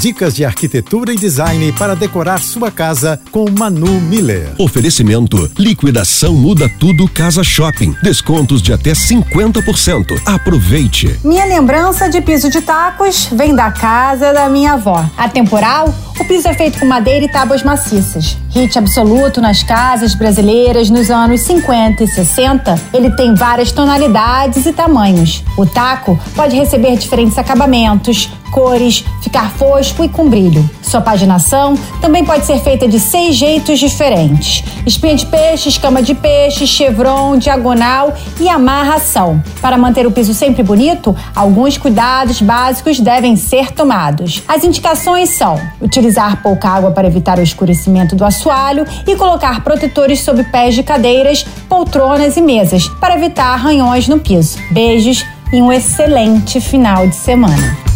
Dicas de arquitetura e design para decorar sua casa com Manu Miller. Oferecimento: liquidação muda tudo Casa Shopping. Descontos de até 50%. Aproveite. Minha lembrança de piso de tacos vem da casa da minha avó. A temporal, o piso é feito com madeira e tábuas maciças. Hit absoluto nas casas brasileiras nos anos 50 e 60, ele tem várias tonalidades e tamanhos. O taco pode receber diferentes acabamentos, cores, ficar fosco e com brilho. Sua paginação também pode ser feita de seis jeitos diferentes: espinha de peixe, escama de peixe, chevron, diagonal e amarração. Para manter o piso sempre bonito, alguns cuidados básicos devem ser tomados. As indicações são utilizar pouca água para evitar o escurecimento do assoalho e colocar protetores sob pés de cadeiras, poltronas e mesas para evitar arranhões no piso. Beijos e um excelente final de semana.